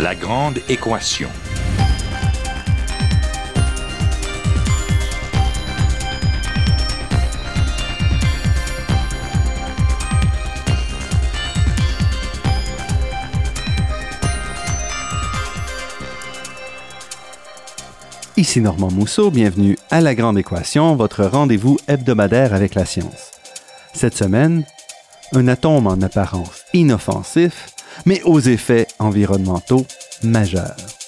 La grande équation. Ici Normand Mousseau, bienvenue à La Grande Équation, votre rendez-vous hebdomadaire avec la science. Cette semaine, un atome en apparence inoffensif, mais aux effets environnementaux majeurs.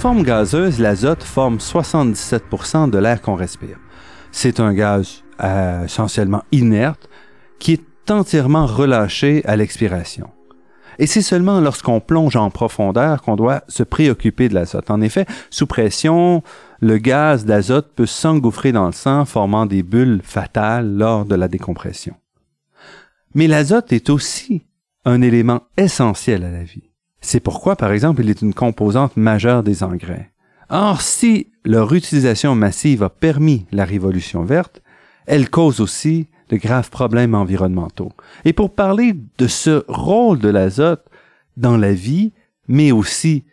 Forme gazeuse, l'azote forme 77% de l'air qu'on respire. C'est un gaz euh, essentiellement inerte qui est entièrement relâché à l'expiration. Et c'est seulement lorsqu'on plonge en profondeur qu'on doit se préoccuper de l'azote. En effet, sous pression, le gaz d'azote peut s'engouffrer dans le sang, formant des bulles fatales lors de la décompression. Mais l'azote est aussi un élément essentiel à la vie. C'est pourquoi, par exemple, il est une composante majeure des engrais. Or, si leur utilisation massive a permis la révolution verte, elle cause aussi de graves problèmes environnementaux. Et pour parler de ce rôle de l'azote dans la vie, mais aussi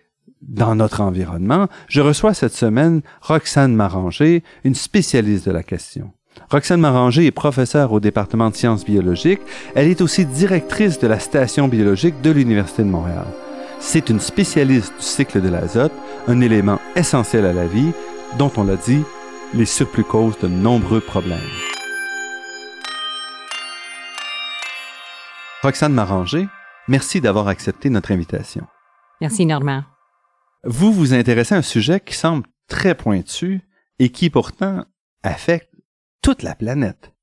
dans notre environnement, je reçois cette semaine Roxane Maranger, une spécialiste de la question. Roxane Maranger est professeure au département de sciences biologiques. Elle est aussi directrice de la station biologique de l'Université de Montréal. C'est une spécialiste du cycle de l'azote, un élément essentiel à la vie, dont on l'a dit, les surplus causent de nombreux problèmes. Roxane Maranger, merci d'avoir accepté notre invitation. Merci, Normand. Vous vous intéressez à un sujet qui semble très pointu et qui pourtant affecte toute la planète.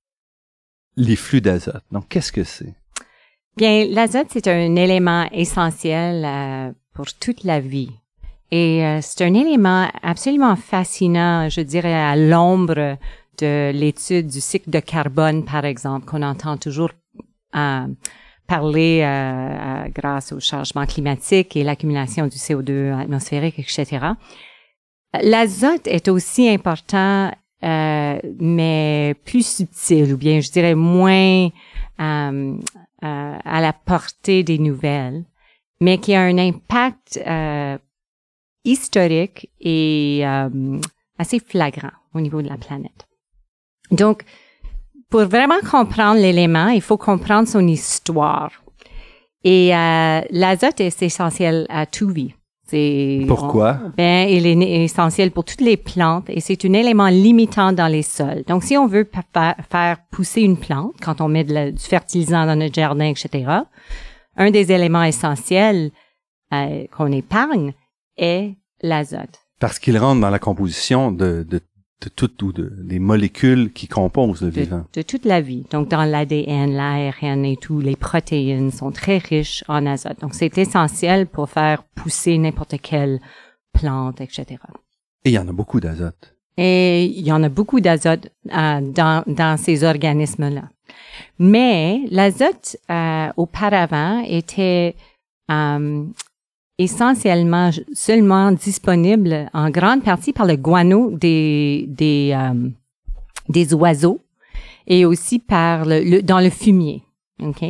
Les flux d'azote. Donc, qu'est-ce que c'est? Bien, l'azote, c'est un élément essentiel euh, pour toute la vie. Et euh, c'est un élément absolument fascinant, je dirais, à l'ombre de l'étude du cycle de carbone, par exemple, qu'on entend toujours euh, parler grâce au changement climatique et l'accumulation du CO2 atmosphérique, etc. L'azote est aussi important, mais plus subtil, ou bien je dirais moins euh, à la portée des nouvelles, mais qui a un impact euh, historique et euh, assez flagrant au niveau de la planète. Donc, pour vraiment comprendre l'élément, il faut comprendre son histoire. Et l'azote est essentiel à tout vie. Pourquoi? ben, il est essentiel pour toutes les plantes et c'est un élément limitant dans les sols. Donc, si on veut faire pousser une plante, quand on met du fertilisant dans notre jardin, etc., un des éléments essentiels euh, qu'on épargne est l'azote. Parce qu'il rentre dans la composition de, de de toutes ou de, des molécules qui composent le vivant. De toute la vie. Donc, dans l'ADN, l'ARN et tout, les protéines sont très riches en azote. Donc, c'est essentiel pour faire pousser n'importe quelle plante, etc. Et il y en a beaucoup d'azote. Et il y en a beaucoup d'azote euh, dans, dans ces organismes-là. Mais l'azote, euh, auparavant, était euh, essentiellement seulement disponible en grande partie par le guano des des euh, des oiseaux et aussi par le, dans le fumier. OK?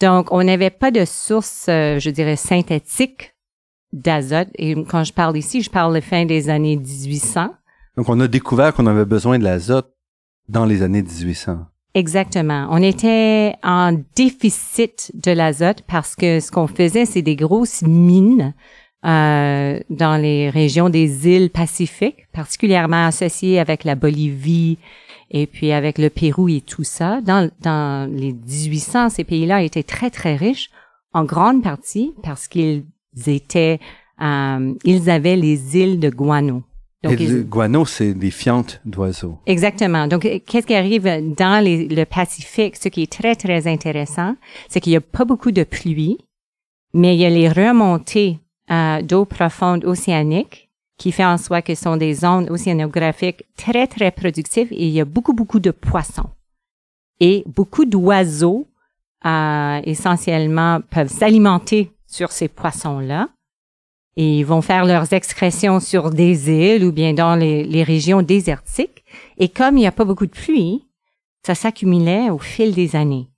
Donc on n'avait pas de source euh, je dirais synthétique d'azote et quand je parle ici, je parle de fin des années 1800. Donc on a découvert qu'on avait besoin de l'azote dans les années 1800. Exactement. On était en déficit de l'azote parce que ce qu'on faisait, c'est des grosses mines euh, dans les régions des îles Pacifiques, particulièrement associées avec la Bolivie et puis avec le Pérou et tout ça. Dans, dans les 1800, ces pays-là étaient très, très riches, en grande partie parce qu'ils étaient, euh, ils avaient les îles de guano. Donc, le guano, c'est des fientes d'oiseaux. Exactement. Donc, qu'est-ce qui arrive dans le Pacifique? Ce qui est très, très intéressant, c'est qu'il n'y a pas beaucoup de pluie, Mais il y a les remontées euh, d'eau profonde océanique qui fait en soi que ce sont des zones océanographiques très, très productives et il y a beaucoup, beaucoup de poissons. Et beaucoup d'oiseaux, euh, essentiellement, peuvent s'alimenter sur ces poissons-là. Et ils vont faire leurs excrétions sur des îles ou bien dans les, régions désertiques. Et comme il n'y a pas beaucoup de pluie, ça s'accumulait au fil des années.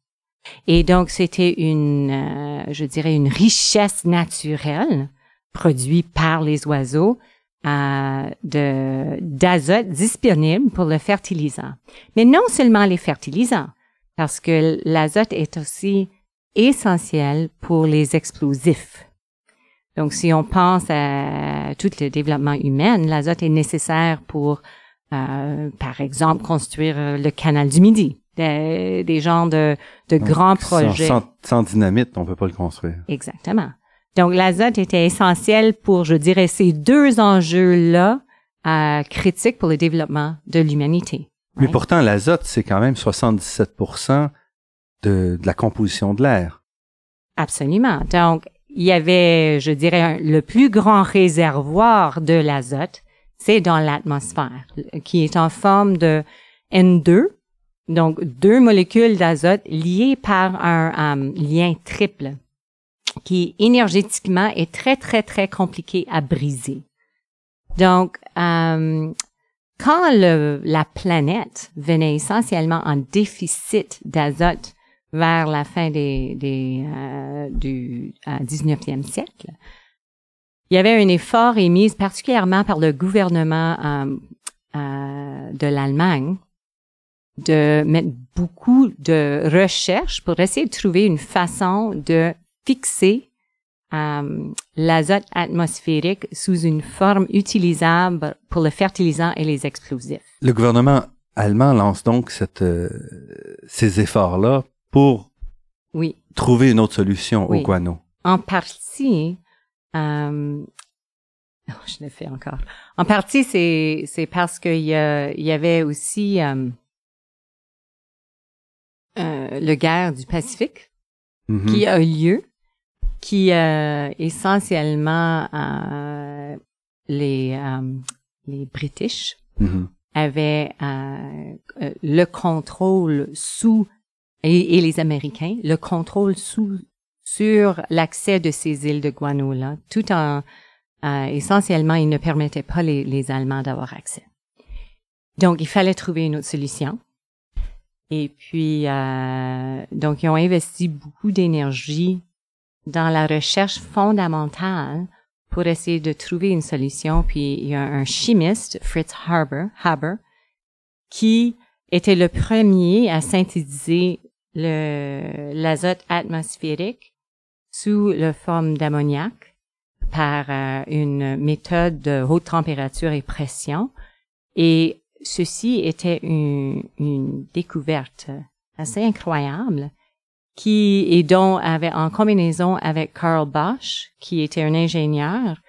Et donc, c'était une, euh, je dirais, une richesse naturelle produite par les oiseaux euh, d'azote disponible pour le fertilisant. Mais non seulement les fertilisants, parce que l'azote est aussi essentiel pour les explosifs. Donc, si on pense à tout le développement humain, l'azote est nécessaire pour, euh, par exemple, construire le canal du Midi des, des genres de, de grands projets. Sans, sans, dynamite, on peut pas le construire. Exactement. Donc, l'azote était essentiel pour, je dirais, ces deux enjeux-là euh, critiques pour le développement de l'humanité. Mais pourtant, l'azote, c'est quand même 77 de, de la composition de l'air. Absolument. Donc, il y avait, je dirais, le plus grand réservoir de l'azote, c'est dans l'atmosphère, qui est en forme de N2, donc, deux molécules d'azote liées par un, lien triple qui énergétiquement est très, très, très compliqué à briser. Donc, euh, quand la planète venait essentiellement en déficit d'azote vers la fin des, des euh, du 19e siècle, il y avait un effort émis particulièrement par le gouvernement euh, euh de l'Allemagne de mettre beaucoup de recherches pour essayer de trouver une façon de fixer euh, l'azote atmosphérique sous une forme utilisable pour le fertilisant et les explosifs. Le gouvernement allemand lance donc cette, euh, ces efforts-là pour oui. trouver une autre solution au guano. En partie, euh, oh, je l'ai fait encore. En partie, c'est c'est parce qu'il y, y avait aussi euh, euh, le guerre du Pacifique mm-hmm. qui a eu lieu, qui euh, essentiellement euh, les les British mm-hmm. avaient le contrôle sous et, et, les Américains le contrôle sous sur l'accès de ces îles de Guano là, tout en essentiellement ils ne permettaient pas les, les Allemands d'avoir accès. Donc il fallait trouver une autre solution. Et puis, euh, donc, ils ont investi beaucoup d'énergie dans la recherche fondamentale pour essayer de trouver une solution. Puis, il y a un chimiste, Fritz Haber, Haber qui était le premier à synthétiser l'azote atmosphérique sous la forme d'ammoniac par euh, une méthode de haute température et pression. Et ceci était une, une, découverte assez incroyable qui et dont avait en combinaison avec Karl Bosch, qui était un ingénieur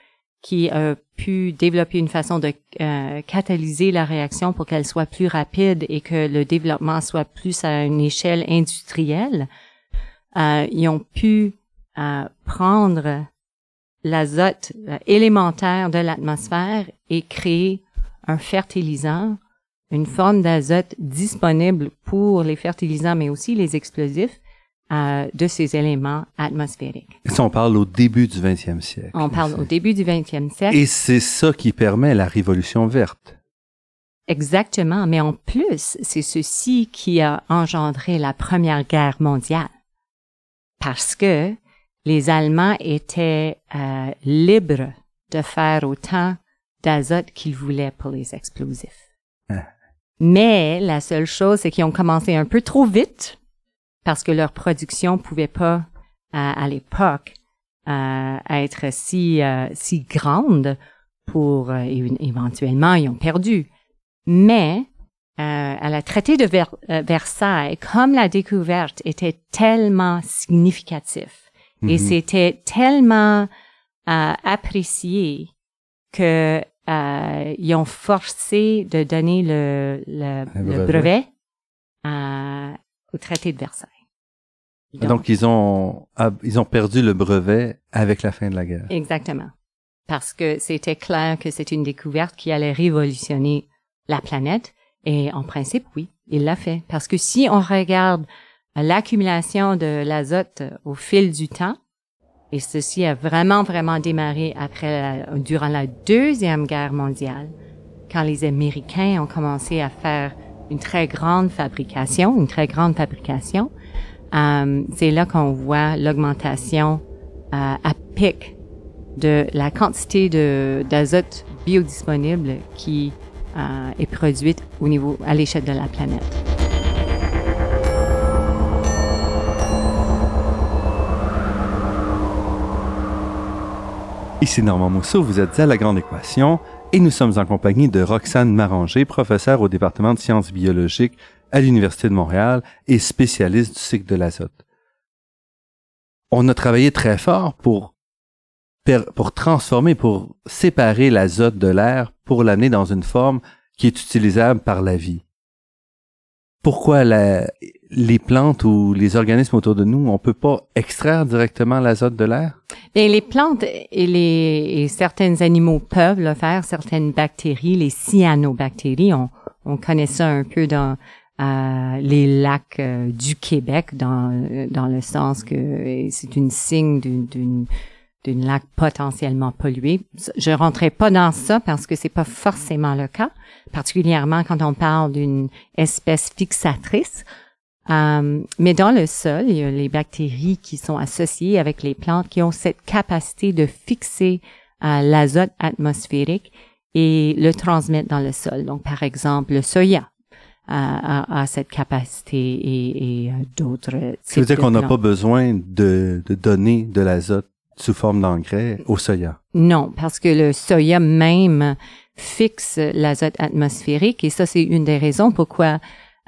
qui a pu développer une façon de euh, catalyser la réaction pour qu'elle soit plus rapide et que le développement soit plus à une échelle industrielle. Euh, ils ont pu euh, prendre l'azote euh, élémentaire de l'atmosphère et créer un fertilisant, une forme d'azote disponible pour les fertilisants, mais aussi les explosifs, euh, de ces éléments atmosphériques. Ça, on parle au début du 20e siècle. On parle au début du 20e siècle. Et c'est ça qui permet la révolution verte. Exactement, mais en plus, c'est ceci qui a engendré la Première Guerre mondiale. Parce que les Allemands étaient euh, libres de faire autant d'azote qu'ils voulaient pour les explosifs. Ah. Mais la seule chose, c'est qu'ils ont commencé un peu trop vite parce que leur production pouvait pas, à, l'époque, euh, être si euh, si grande pour euh, éventuellement ils ont perdu. Mais à la traité de Versailles, comme la découverte était tellement significative et mm-hmm. c'était tellement apprécié que euh, ils ont forcé de donner le, le, brevet, au traité de Versailles. Donc, ils ont ah, ils ont perdu le brevet avec la fin de la guerre. Exactement. Parce que c'était clair que c'est une découverte qui allait révolutionner la planète. Et en principe, oui, il l'a fait. Parce que si on regarde l'accumulation de l'azote au fil du temps, et ceci a vraiment, vraiment démarré après, durant la deuxième guerre mondiale, quand les Américains ont commencé à faire une très grande fabrication, une très grande fabrication, euh, c'est là qu'on voit l'augmentation euh, à pic de la quantité de d'azote biodisponible qui euh, est produite au niveau à l'échelle de la planète. Ici Normand Mousseau, vous êtes à La Grande Équation et nous sommes en compagnie de Roxane Maranger, professeure au département de sciences biologiques à l'Université de Montréal et spécialiste du cycle de l'azote. On a travaillé très fort pour, pour transformer, pour séparer l'azote de l'air, pour l'amener dans une forme qui est utilisable par la vie. Pourquoi les plantes ou les organismes autour de nous, on peut pas extraire directement l'azote de l'air? Les plantes et les certains animaux peuvent le faire, certaines bactéries, les cyanobactéries, on, on connaît ça un peu dans euh, les lacs euh, du Québec, dans, dans le sens que c'est une signe d'une d'une lac potentiellement pollué. Je rentrerai pas dans ça parce que c'est pas forcément le cas, particulièrement quand on parle d'une espèce fixatrice. Euh, mais dans le sol, il y a les bactéries qui sont associées avec les plantes qui ont cette capacité de fixer euh, l'azote atmosphérique et le transmettre dans le sol. Donc, par exemple, le soya a, a, cette capacité et, et euh, d'autres. Ça veut dire qu'on n'a pas besoin de, de donner de l'azote sous forme d'engrais au soya? Non, parce que le soya même fixe l'azote atmosphérique et ça, c'est une des raisons pourquoi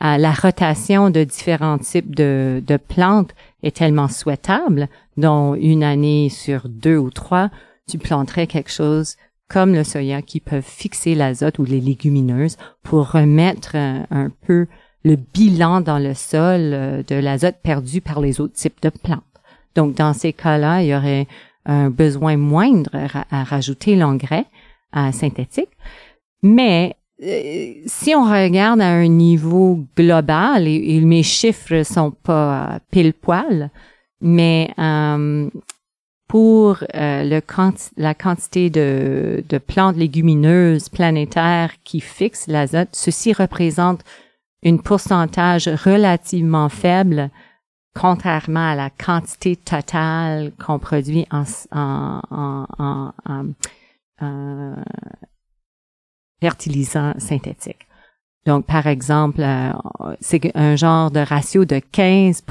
euh, la rotation de différents types de, de plantes est tellement souhaitable, dont une année sur deux ou trois, tu planterais quelque chose comme le soya qui peuvent fixer l'azote ou les légumineuses pour remettre un, euh, un peu le bilan dans le sol euh, de l'azote perdu par les autres types de plantes. Donc, dans ces cas-là, il y aurait un besoin moindre à, rajouter l'engrais synthétique. Mais euh, si on regarde à un niveau global, et, mes chiffres sont pas pile poil, mais pour euh, le la quantité de, de, plantes légumineuses planétaires qui fixent l'azote, ceci représente un pourcentage relativement faible contrairement à la quantité totale qu'on produit en, en, en, en fertilisant synthétique. Donc, par exemple, euh, c'est un genre de ratio de 15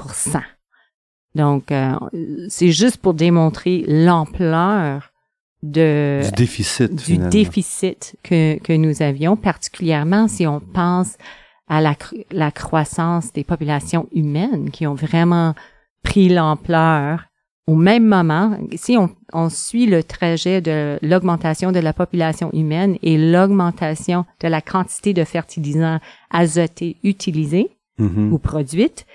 Donc, euh, c'est juste pour démontrer l'ampleur de du déficit du déficit que, que nous avions, particulièrement si on pense à la, la croissance des populations humaines qui ont vraiment pris l'ampleur au même moment, si on, on, suit le trajet de l'augmentation de la population humaine et l'augmentation de la quantité de fertilisants azotés utilisés mm-hmm. ou produites,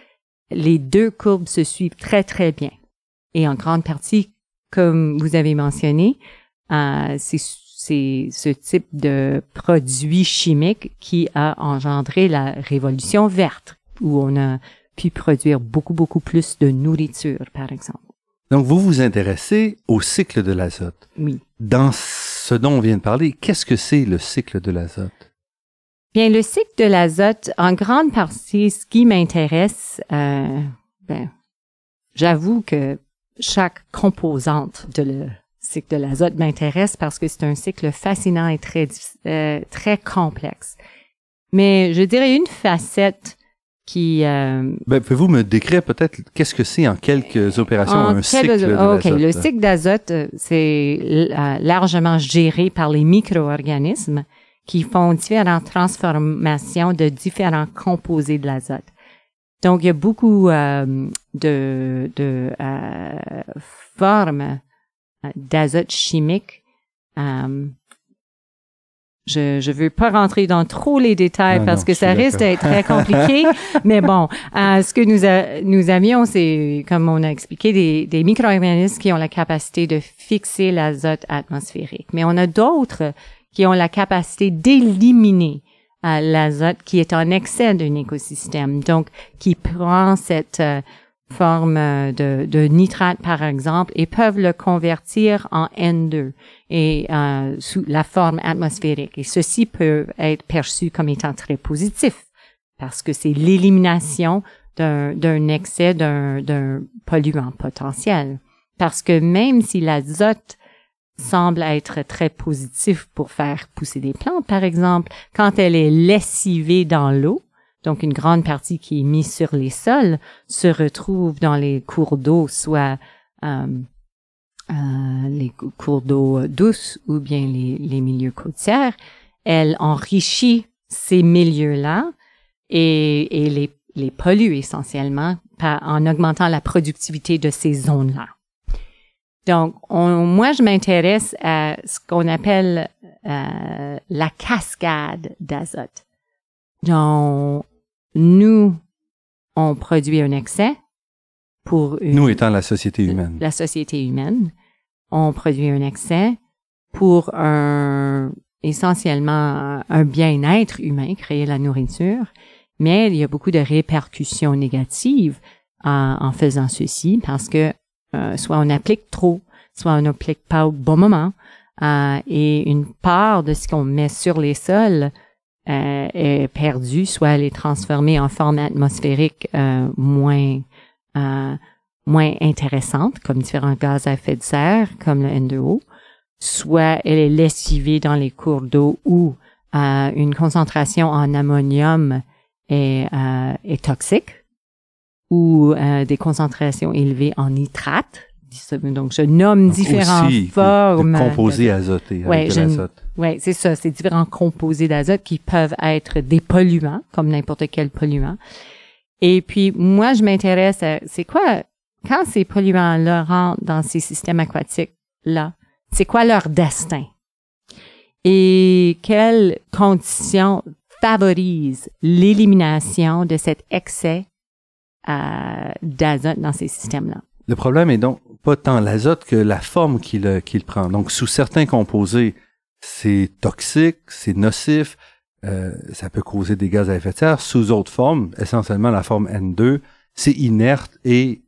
les deux courbes se suivent très, très bien. Et en grande partie, comme vous avez mentionné, euh, c'est c'est ce type de produit chimique qui a engendré la révolution verte, où on a pu produire beaucoup, beaucoup plus de nourriture, par exemple. Donc, vous vous intéressez au cycle de l'azote. Oui. Dans ce dont on vient de parler, qu'est-ce que c'est le cycle de l'azote? Bien, le cycle de l'azote, en grande partie, ce qui m'intéresse, euh, ben, j'avoue que chaque composante de le, cycle de l'azote m'intéresse parce que c'est un cycle fascinant et très, euh, très complexe. Mais je dirais une facette qui... Euh, ben, Pouvez-vous me décrire peut-être qu'est-ce que c'est en quelques opérations un cycle d'azote? Le cycle d'azote, euh, c'est largement géré par les micro-organismes qui font différentes transformations de différents composés de l'azote. Donc, il y a beaucoup de, de formes d'azote chimique euh, je je veux pas rentrer dans trop les détails Non, parce non, que ça risque d'être très compliqué. mais bon, euh, ce que nous a- nous avions, c'est comme on a expliqué des, des micro-organismes qui ont la capacité de fixer l'azote atmosphérique. Mais on a d'autres qui ont la capacité d'éliminer euh, l'azote qui est en excès d'un écosystème. Donc, qui prend cette euh, forme euh, de, de nitrate, par exemple, et peuvent le convertir en N2 et euh, sous la forme atmosphérique. Et ceci peut être perçu comme étant très positif parce que c'est l'élimination d'un excès d'un polluant potentiel. Parce que même si l'azote semble être très positif pour faire pousser des plantes, par exemple, quand elle est lessivée dans l'eau, donc une grande partie qui est mise sur les sols, se retrouve dans les cours d'eau, soit euh, euh, les cou- cours d'eau douces ou bien les, milieux côtiers, elle enrichit ces milieux-là et, les, pollue essentiellement en augmentant la productivité de ces zones-là. Donc, on- moi, je m'intéresse à ce qu'on appelle euh, la cascade d'azote. Donc, nous, on produit un excès pour une, Nous étant la société humaine. la société humaine. On produit un excès pour un essentiellement un bien-être humain, créer la nourriture, mais il y a beaucoup de répercussions négatives en, en faisant ceci parce que euh, soit on applique trop, soit on n'applique pas au bon moment, euh, et une part de ce qu'on met sur les sols euh, est perdue, soit elle est transformée en forme atmosphérique moins moins intéressante, comme différents gaz à effet de serre, comme le N2O, soit elle est lessivée dans les cours d'eau où euh, une concentration en ammonium est toxique, ou euh, des concentrations élevées en nitrate. Donc, je nomme Donc, différentes aussi, formes. De, composés azotés Ouais, oui, c'est ça. C'est différents composés d'azote qui peuvent être des polluants, comme n'importe quel polluant. Et puis, moi, je m'intéresse à, c'est quoi, quand ces polluants-là rentrent dans ces systèmes aquatiques-là, c'est quoi leur destin? Et quelles conditions favorisent l'élimination de cet excès d'azote dans ces systèmes-là? Le problème est donc pas tant l'azote que la forme qu'il prend. Donc, sous certains composés, c'est toxique, c'est nocif, euh, ça peut causer des gaz à effet de serre. Sous autres formes, essentiellement la forme N2, c'est inerte et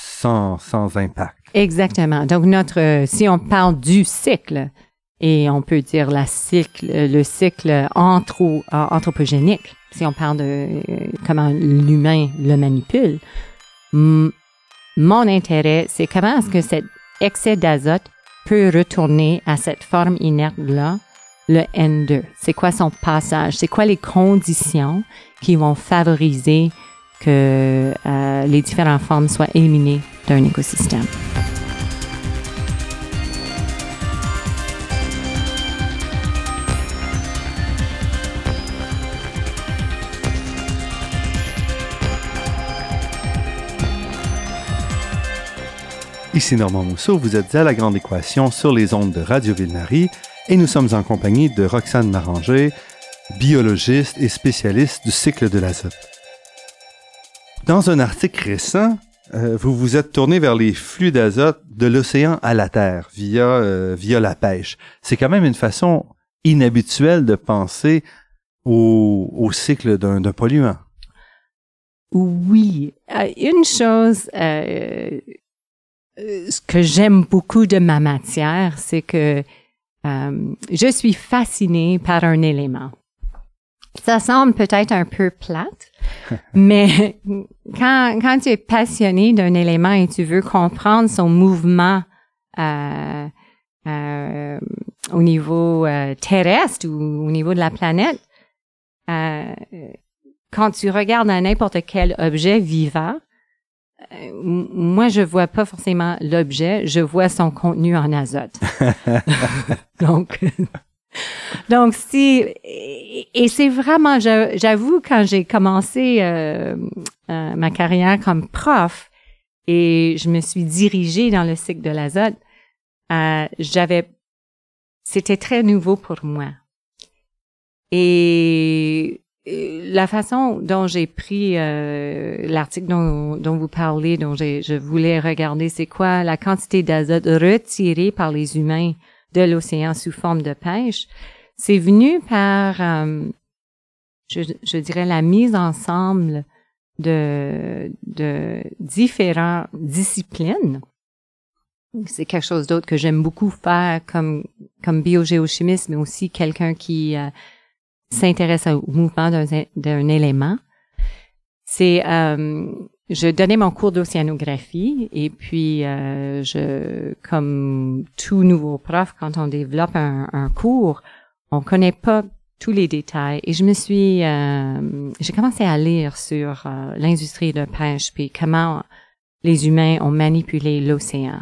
sans, sans impact. Exactement. Donc notre, euh, si on parle du cycle, et on peut dire la cycle, le cycle euh, anthropogénique, si on parle de euh, comment l'humain le manipule, mon intérêt, c'est comment est-ce que cet excès d'azote peut retourner à cette forme inerte-là, le N2. C'est quoi son passage? C'est quoi les conditions qui vont favoriser que euh, les différentes formes soient éliminées d'un écosystème? Ici Normand Mousseau, vous êtes à La Grande Équation sur les ondes de Radio Ville-Marie et nous sommes en compagnie de Roxane Maranger, biologiste et spécialiste du cycle de l'azote. Dans un article récent, euh, vous vous êtes tourné vers les flux d'azote de l'océan à la Terre via, euh, via la pêche. C'est quand même une façon inhabituelle de penser au, cycle d'un polluant. Oui. Euh, une chose ce que j'aime beaucoup de ma matière, c'est que euh, je suis fascinée par un élément. Ça semble peut-être un peu plate, mais quand, quand tu es passionné d'un élément et tu veux comprendre son mouvement euh, euh, au niveau euh, terrestre ou au niveau de la planète, euh, quand tu regardes à n'importe quel objet vivant, euh, moi, je vois pas forcément l'objet, je vois son contenu en azote. donc, donc si et, c'est vraiment, j'a- j'avoue, quand j'ai commencé euh, euh, ma carrière comme prof et je me suis dirigée dans le cycle de l'azote, euh, j'avais, c'était très nouveau pour moi. Et la façon dont j'ai pris euh, l'article dont, dont, vous parlez, dont je voulais regarder, c'est quoi la quantité d'azote retirée par les humains de l'océan sous forme de pêche? C'est venu par, euh, je, je, dirais, la mise ensemble de, de différentes disciplines. C'est quelque chose d'autre que j'aime beaucoup faire comme, comme biogéochimiste, mais aussi quelqu'un qui euh, s'intéresse au mouvement d'un élément. C'est, euh, je donnais mon cours d'océanographie et puis euh, je, comme tout nouveau prof, quand on développe un, un cours, on connaît pas tous les détails et je me suis, euh, j'ai commencé à lire sur euh, l'industrie de pêche puis comment les humains ont manipulé l'océan.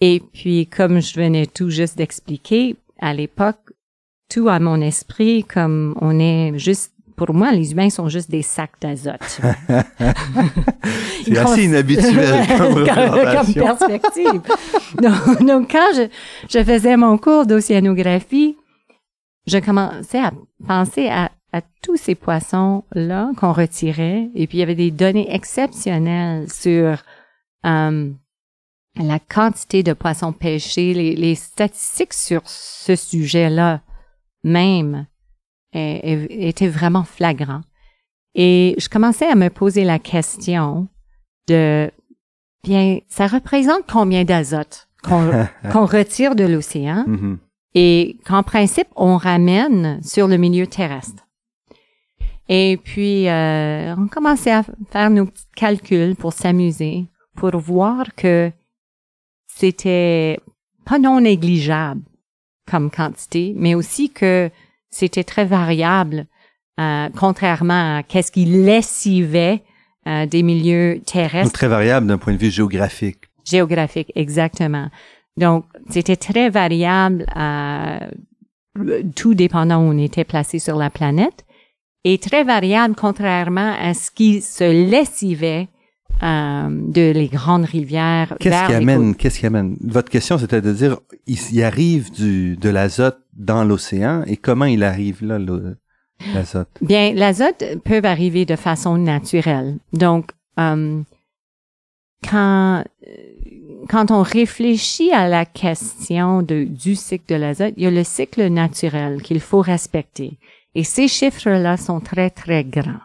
Et puis, comme je venais tout juste d'expliquer, à l'époque, tout à mon esprit comme on est juste pour moi, les humains sont juste des sacs d'azote. C'est assez inhabituel comme, comme, perspective. donc, donc, quand je, je faisais mon cours d'océanographie, je commençais à penser à, à tous ces poissons-là qu'on retirait. Et puis, il y avait des données exceptionnelles sur euh, la quantité de poissons pêchés, les, les statistiques sur ce sujet-là même était vraiment flagrant. Et je commençais à me poser la question de, bien, ça représente combien d'azote qu'on retire de l'océan? Mm-hmm. et qu'en principe, on ramène sur le milieu terrestre. Et puis, euh, on commençait à faire nos petits calculs pour s'amuser, pour voir que c'était pas non négligeable comme quantité, mais aussi que c'était très variable, euh, contrairement à qu'est-ce qui lessivait euh, des milieux terrestres. très variable d'un point de vue géographique. Géographique, exactement. Donc, c'était très variable, euh, tout dépendant où on était placé sur la planète, et très variable contrairement à ce qui se lessivait euh, de les grandes rivières. Qu'est-ce qui amène, qu'est-ce qui amène? Votre question, c'était de dire, il, arrive du, de l'azote dans l'océan et comment il arrive là, l'azote? Bien, l'azote peut arriver de façon naturelle. Donc, euh, quand, quand on réfléchit à la question de, du cycle de l'azote, il y a le cycle naturel qu'il faut respecter. Et ces chiffres-là sont très, très grands.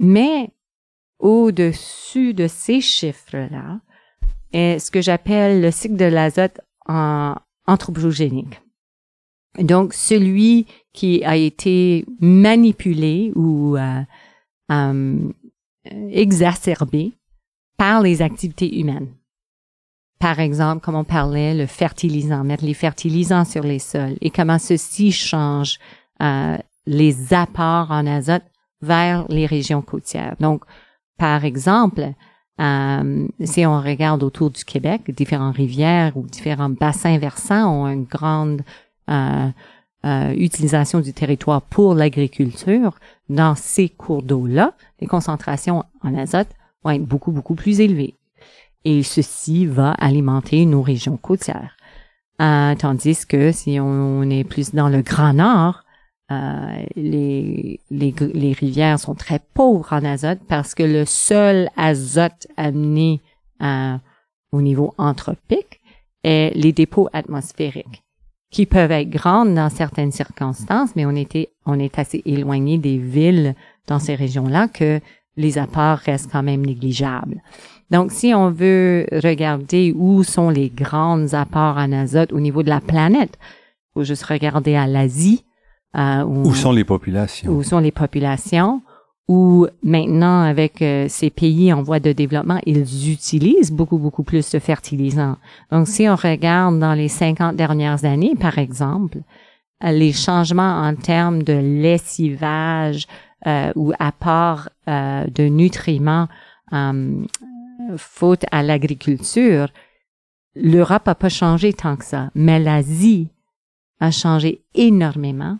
Mais au-dessus de ces chiffres-là est ce que j'appelle le cycle de l'azote anthropogénique. Donc, celui qui a été manipulé ou euh, euh, exacerbé par les activités humaines. Par exemple, comme on parlait, le fertilisant, mettre les fertilisants sur les sols et comment ceci change euh, les apports en azote vers les régions côtières. Donc, par exemple, euh, si on regarde autour du Québec, différentes rivières ou différents bassins versants ont une grande euh, euh, utilisation du territoire pour l'agriculture. Dans ces cours d'eau-là, les concentrations en azote vont être beaucoup, beaucoup plus élevées. Et ceci va alimenter nos régions côtières. tandis que si on est plus dans le Grand Nord, euh, les, les, les, rivières sont très pauvres en azote parce que le seul azote amené euh, au niveau anthropique est les dépôts atmosphériques qui peuvent être grandes dans certaines circonstances, mais on était, on est assez éloigné des villes dans ces régions-là que les apports restent quand même négligeables. Donc, si on veut regarder où sont les grandes apports en azote au niveau de la planète, faut juste regarder à l'Asie, euh, où, sont les populations? Où sont les populations? Où maintenant, avec euh, ces pays en voie de développement, ils utilisent beaucoup, beaucoup plus de fertilisants. Donc, si on regarde dans les 50 dernières années, par exemple, euh, les changements en termes de lessivage ou apport de nutriments faute à l'agriculture, l'Europe n'a pas changé tant que ça, mais l'Asie a changé énormément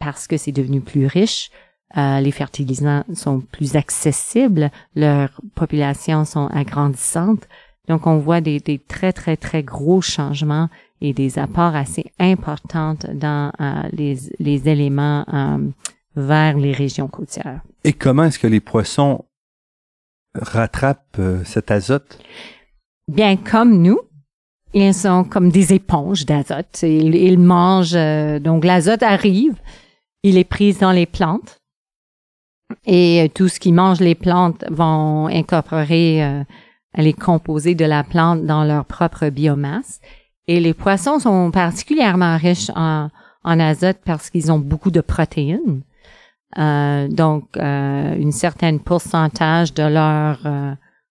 parce que c'est devenu plus riche. Euh, les fertilisants sont plus accessibles, leurs populations sont agrandissantes. Donc, on voit des, des très, très, très gros changements et des apports assez importants dans euh, les, les éléments euh, vers les régions côtières. Et comment est-ce que les poissons rattrapent euh, cet azote? Bien, comme nous, ils sont comme des éponges d'azote. Ils, ils mangent, euh, donc l'azote arrive, il est pris dans les plantes et euh, tout ce qui mange les plantes vont incorporer euh, les composés de la plante dans leur propre biomasse. Et les poissons sont particulièrement riches en, azote parce qu'ils ont beaucoup de protéines. Euh, donc, euh, une certaine pourcentage de leur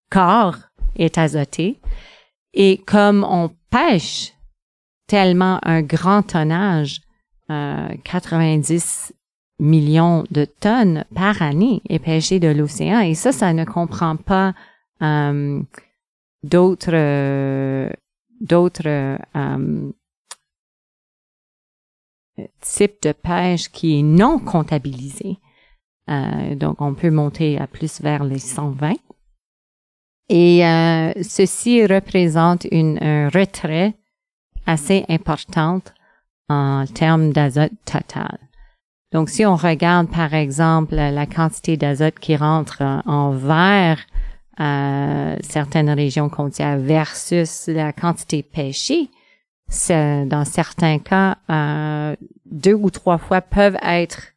corps est azoté. Et comme on pêche tellement un grand tonnage, 90 millions de tonnes par année est pêché de l'océan, et ça, ça ne comprend pas euh, d'autres euh, d'autres euh, types de pêche qui est non comptabilisé. Euh, donc, on peut monter à plus vers les 120. Et euh, ceci représente une, un retrait assez important en termes d'azote total. Donc, si on regarde, par exemple, la quantité d'azote qui rentre en vers à certaines régions côtières versus la quantité pêchée, c'est, dans certains cas, euh, deux ou trois fois peuvent être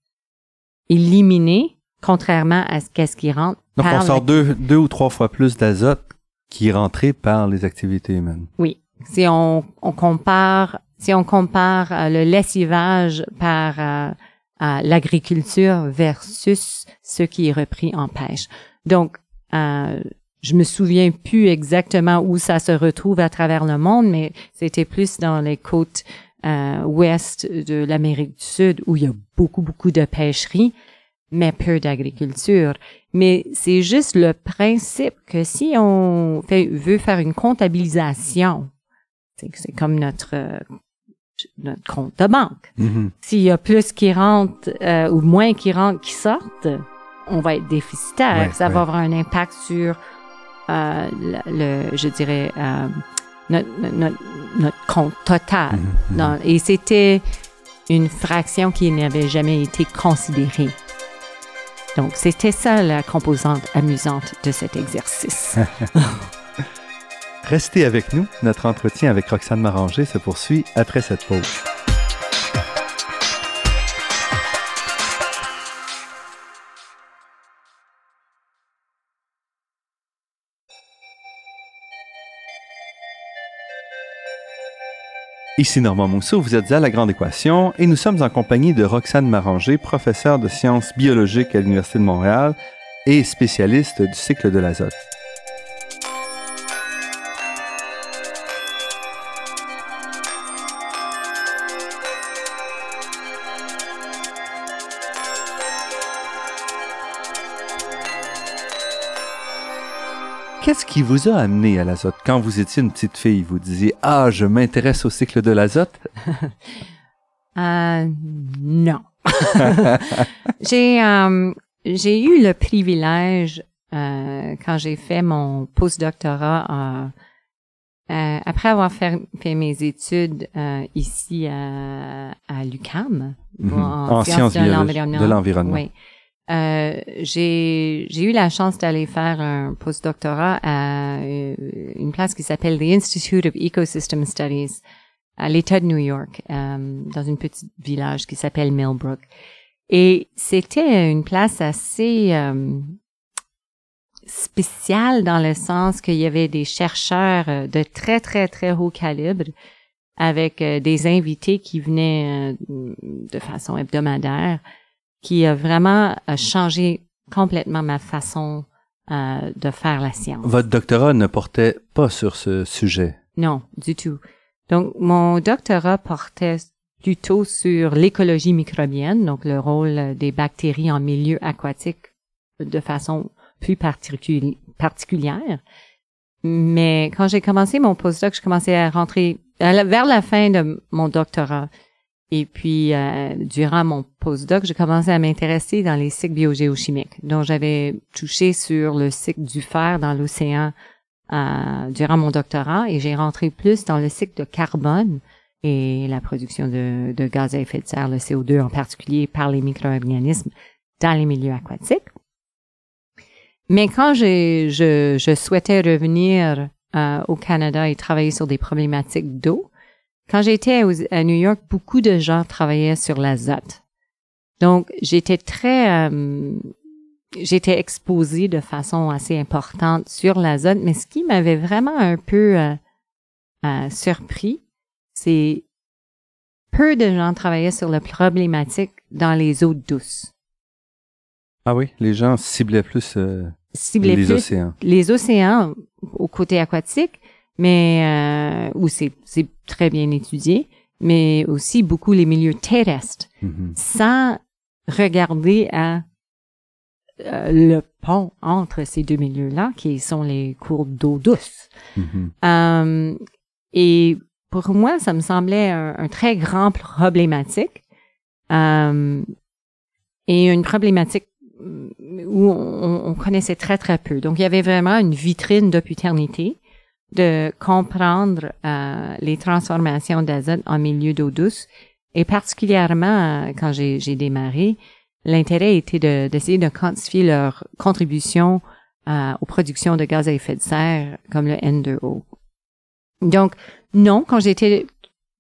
éliminés, contrairement à ce qu'est-ce qui rentre. Donc, par on sort la- deux, deux ou trois fois plus d'azote qui est rentré par les activités humaines. Oui. Si on, on compare, si on compare euh, le lessivage par euh, l'agriculture versus ce qui est repris en pêche. Donc, euh, je me souviens plus exactement où ça se retrouve à travers le monde, mais c'était plus dans les côtes ouest de l'Amérique du Sud où il y a beaucoup, beaucoup de pêcheries, mais peu d'agriculture. Mais c'est juste le principe que si on veut faire une comptabilisation, c'est comme notre, notre compte de banque. Mhm. S'il y a plus qui rentrent euh, ou moins qui rentrent qui sortent, on va être déficitaire. Ouais, Ça ouais. va avoir un impact sur euh, le, le- je dirais, euh, notre, notre, notre compte total. Non, et c'était une fraction qui n'avait jamais été considérée. Donc, c'était ça la composante amusante de cet exercice. Restez avec nous. Notre entretien avec Roxane Maranger se poursuit après cette pause. Ici Normand Mousseau, vous êtes à La Grande Équation et nous sommes en compagnie de Roxane Maranger, professeure de sciences biologiques à l'Université de Montréal et spécialiste du cycle de l'azote. Qu'est-ce qui vous a amené à l'azote? Quand vous étiez une petite fille, vous disiez Ah, je m'intéresse au cycle de l'azote. Euh, non. j'ai euh, j'ai eu le privilège euh, quand j'ai fait mon postdoctorat euh, après avoir fait, fait mes études ici à, à l'UQAM Mhm. En sciences de l'environnement. Oui. Euh, j'ai eu la chance d'aller faire un postdoctorat à euh, une place qui s'appelle the Institute of Ecosystem Studies à l'État de New York, euh, dans une petite village qui s'appelle Millbrook. Et c'était une place assez euh, spéciale dans le sens qu'il y avait des chercheurs euh, de très, très, très haut calibre avec des invités qui venaient de façon hebdomadaire, qui a vraiment euh, changé complètement ma façon euh, de faire la science. Votre doctorat ne portait pas sur ce sujet. Non, du tout. Donc, mon doctorat portait plutôt sur l'écologie microbienne, donc le rôle des bactéries en milieu aquatique de façon plus particuli- particulière. Mais quand j'ai commencé mon postdoc, je commençais à rentrer à la- vers la fin de mon doctorat. Et puis, euh, durant mon postdoc, j'ai commencé à m'intéresser dans les cycles biogéochimiques. Donc, j'avais touché sur le cycle du fer dans l'océan euh, durant mon doctorat et j'ai rentré plus dans le cycle de carbone et la production de, de gaz à effet de serre, le CO2 en particulier par les micro-organismes dans les milieux aquatiques. Mais quand je, je souhaitais revenir euh, au Canada et travailler sur des problématiques d'eau, quand j'étais à New York, beaucoup de gens travaillaient sur l'azote. Donc, j'étais très, euh, j'étais exposée de façon assez importante sur l'azote, mais ce qui m'avait vraiment un peu euh, euh, surpris, c'est peu de gens travaillaient sur la problématique dans les eaux douces. Ah oui, les gens ciblaient plus les océans. Les océans au côté aquatique, mais où c'est très bien étudié, mais aussi beaucoup les milieux terrestres, mm-hmm. sans regarder à euh, le pont entre ces deux milieux-là, qui sont les cours d'eau douce. Mm-hmm. Euh, et pour moi, ça me semblait un, très grand problématique euh, et une problématique où on, on, connaissait très très peu. Donc il y avait vraiment une vitrine d'opportunité de comprendre euh, les transformations d'azote en milieu d'eau douce et particulièrement euh, quand j'ai démarré, l'intérêt était d'essayer de, quantifier leur contribution euh, aux productions de gaz à effet de serre comme le N2O. Donc non, quand j'étais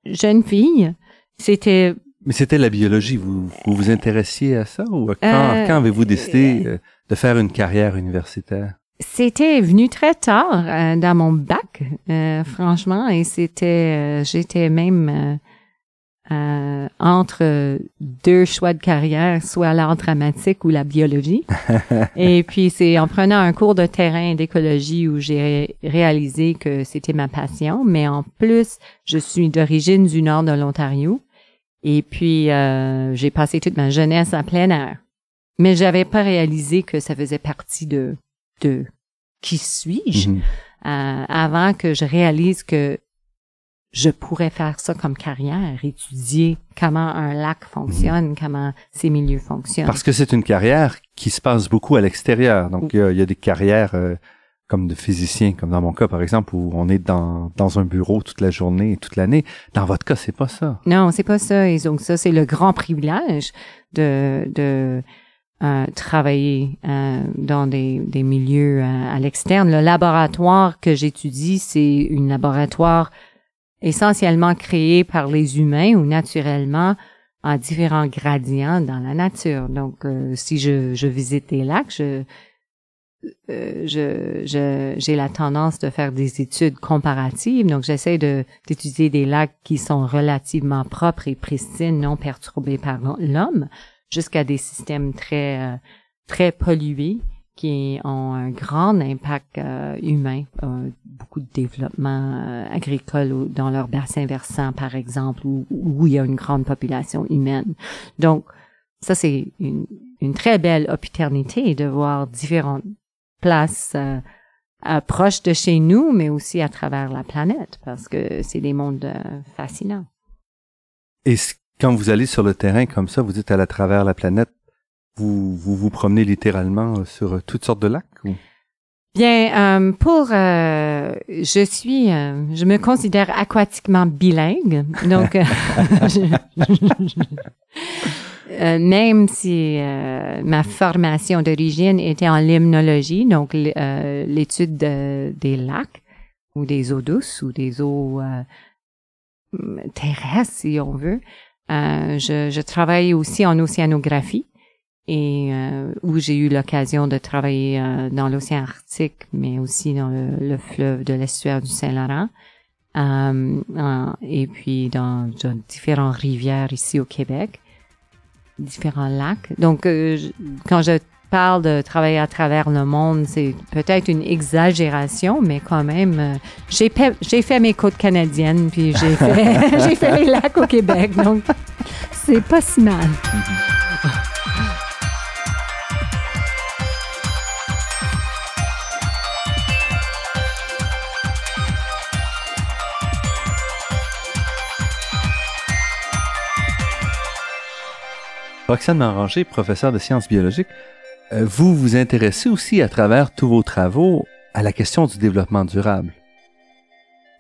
jeune fille, c'était mais c'était la biologie. Vous, vous vous intéressiez à ça ou quand, quand avez-vous décidé de faire une carrière universitaire? C'était venu très tard euh, dans mon bac, euh, franchement, et c'était, euh, j'étais même entre deux choix de carrière, soit l'art dramatique ou la biologie. et puis c'est en prenant un cours de terrain d'écologie où j'ai réalisé que c'était ma passion, mais en plus, je suis d'origine du nord de l'Ontario, et puis j'ai passé toute ma jeunesse à plein air. Mais j'avais pas réalisé que ça faisait partie de de qui suis-je mhm. euh, avant que je réalise que je pourrais faire ça comme carrière, étudier comment un lac fonctionne, mhm. comment ces milieux fonctionnent. Parce que c'est une carrière qui se passe beaucoup à l'extérieur. Donc, il y, a des carrières euh, comme de physicien, comme dans mon cas, par exemple, où on est dans, dans un bureau toute la journée et toute l'année. Dans votre cas, c'est pas ça. Non, c'est pas ça. Et donc, ça, c'est le grand privilège de, de travailler euh, dans des, des milieux euh, à l'externe. Le laboratoire que j'étudie, c'est un laboratoire essentiellement créé par les humains ou naturellement en différents gradients dans la nature. Donc, euh, si je, je visite des lacs, je, je, j'ai la tendance de faire des études comparatives. Donc, j'essaie de, d'étudier des lacs qui sont relativement propres et pristines, non perturbés par l'homme jusqu'à des systèmes très euh, très pollués qui ont un grand impact euh, humain, euh, beaucoup de développement agricole dans leur bassin versant, par exemple, où, il y a une grande population humaine. Donc, ça, c'est une, une très belle opportunité de voir différentes places proches de chez nous, mais aussi à travers la planète, parce que c'est des mondes fascinants. Quand vous allez sur le terrain comme ça, vous êtes à, travers la planète, vous, vous vous promenez littéralement euh, sur euh, toutes sortes de lacs ou? Bien, euh, pour, je suis, je me considère aquatiquement bilingue, donc même si ma formation d'origine était en limnologie, donc l'étude des lacs ou des eaux douces ou des eaux terrestres, si on veut. Euh, je, je, travaille aussi en océanographie et euh, où j'ai eu l'occasion de travailler euh, dans l'océan Arctique, mais aussi dans le, fleuve de l'estuaire du Saint-Laurent. et puis dans, différentes rivières ici au Québec, différents lacs. Donc, quand je parle de travailler à travers le monde, c'est peut-être une exagération, mais quand même, euh, j'ai fait, mes côtes canadiennes, puis j'ai fait, j'ai fait les lacs au Québec, donc c'est pas si mal. Roxane Maranger, professeure de sciences biologiques, vous vous intéressez aussi à travers tous vos travaux à la question du développement durable.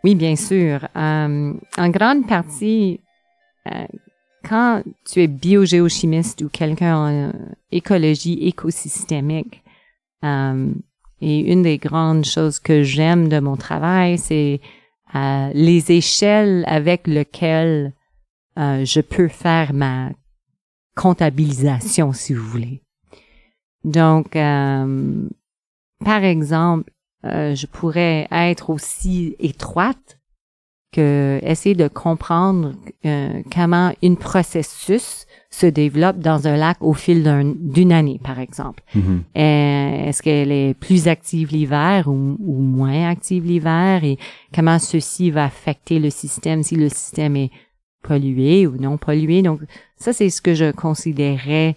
Oui, bien sûr. Euh, en grande partie, euh, quand tu es biogéochimiste ou quelqu'un en écologie écosystémique, euh, et une des grandes choses que j'aime de mon travail, c'est euh, les échelles avec lesquelles euh, je peux faire ma comptabilisation, si vous voulez. Donc, euh, par exemple, euh, je pourrais être aussi étroite que essayer de comprendre euh, comment une processus se développe dans un lac au fil d'une année, par exemple. Mhm. Est-ce qu'elle est plus active l'hiver ou, ou, moins active l'hiver et comment ceci va affecter le système si le système est pollué ou non pollué? Donc, ça, c'est ce que je considérais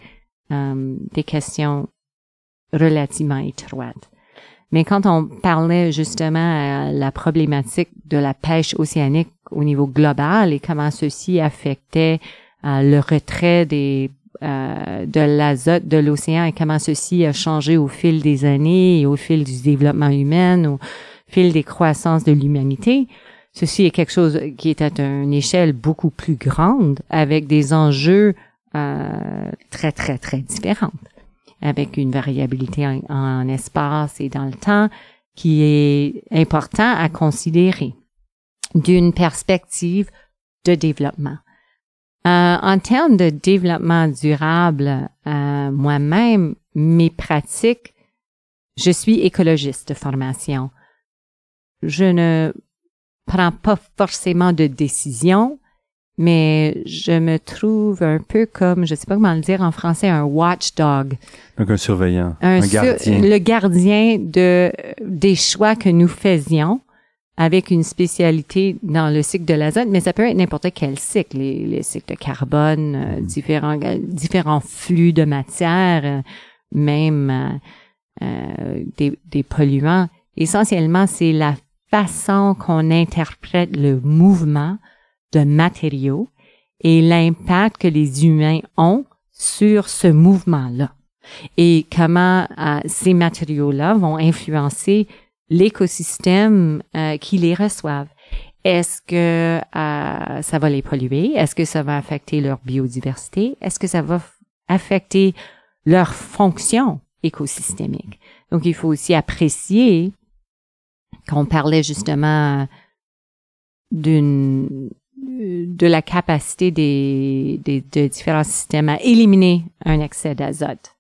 euh, des questions relativement étroites. Mais quand on parlait justement à la problématique de la pêche océanique au niveau global et comment ceci affectait euh, le retrait des euh, de l'azote de l'océan et comment ceci a changé au fil des années et au fil du développement humain, au fil des croissances de l'humanité, ceci est quelque chose qui est à une échelle beaucoup plus grande avec des enjeux euh, très très très différentes avec une variabilité en, espace et dans le temps qui est important à considérer d'une perspective de développement. Euh, en termes de développement durable, euh, moi-même, mes pratiques, je suis écologiste de formation. Je ne prends pas forcément de décision, mais je me trouve un peu comme, je sais pas comment le dire en français, un watchdog. Donc un surveillant, un, gardien. Le gardien de des choix que nous faisions avec une spécialité dans le cycle de l'azote, mais ça peut être n'importe quel cycle, les, les, cycles de carbone, euh, mm-hmm. différents différents flux de matière, euh, même euh, des, des polluants. Essentiellement, c'est la façon qu'on interprète le mouvement de matériaux et l'impact que les humains ont sur ce mouvement-là et comment euh, ces matériaux-là vont influencer l'écosystème euh, qui les reçoivent. Est-ce que euh, ça va les polluer? Est-ce que ça va affecter leur biodiversité? Est-ce que ça va affecter leur fonction écosystémique? Donc, il faut aussi apprécier qu'on parlait justement d'une de la capacité des, des, de différents systèmes à éliminer un excès d'azote.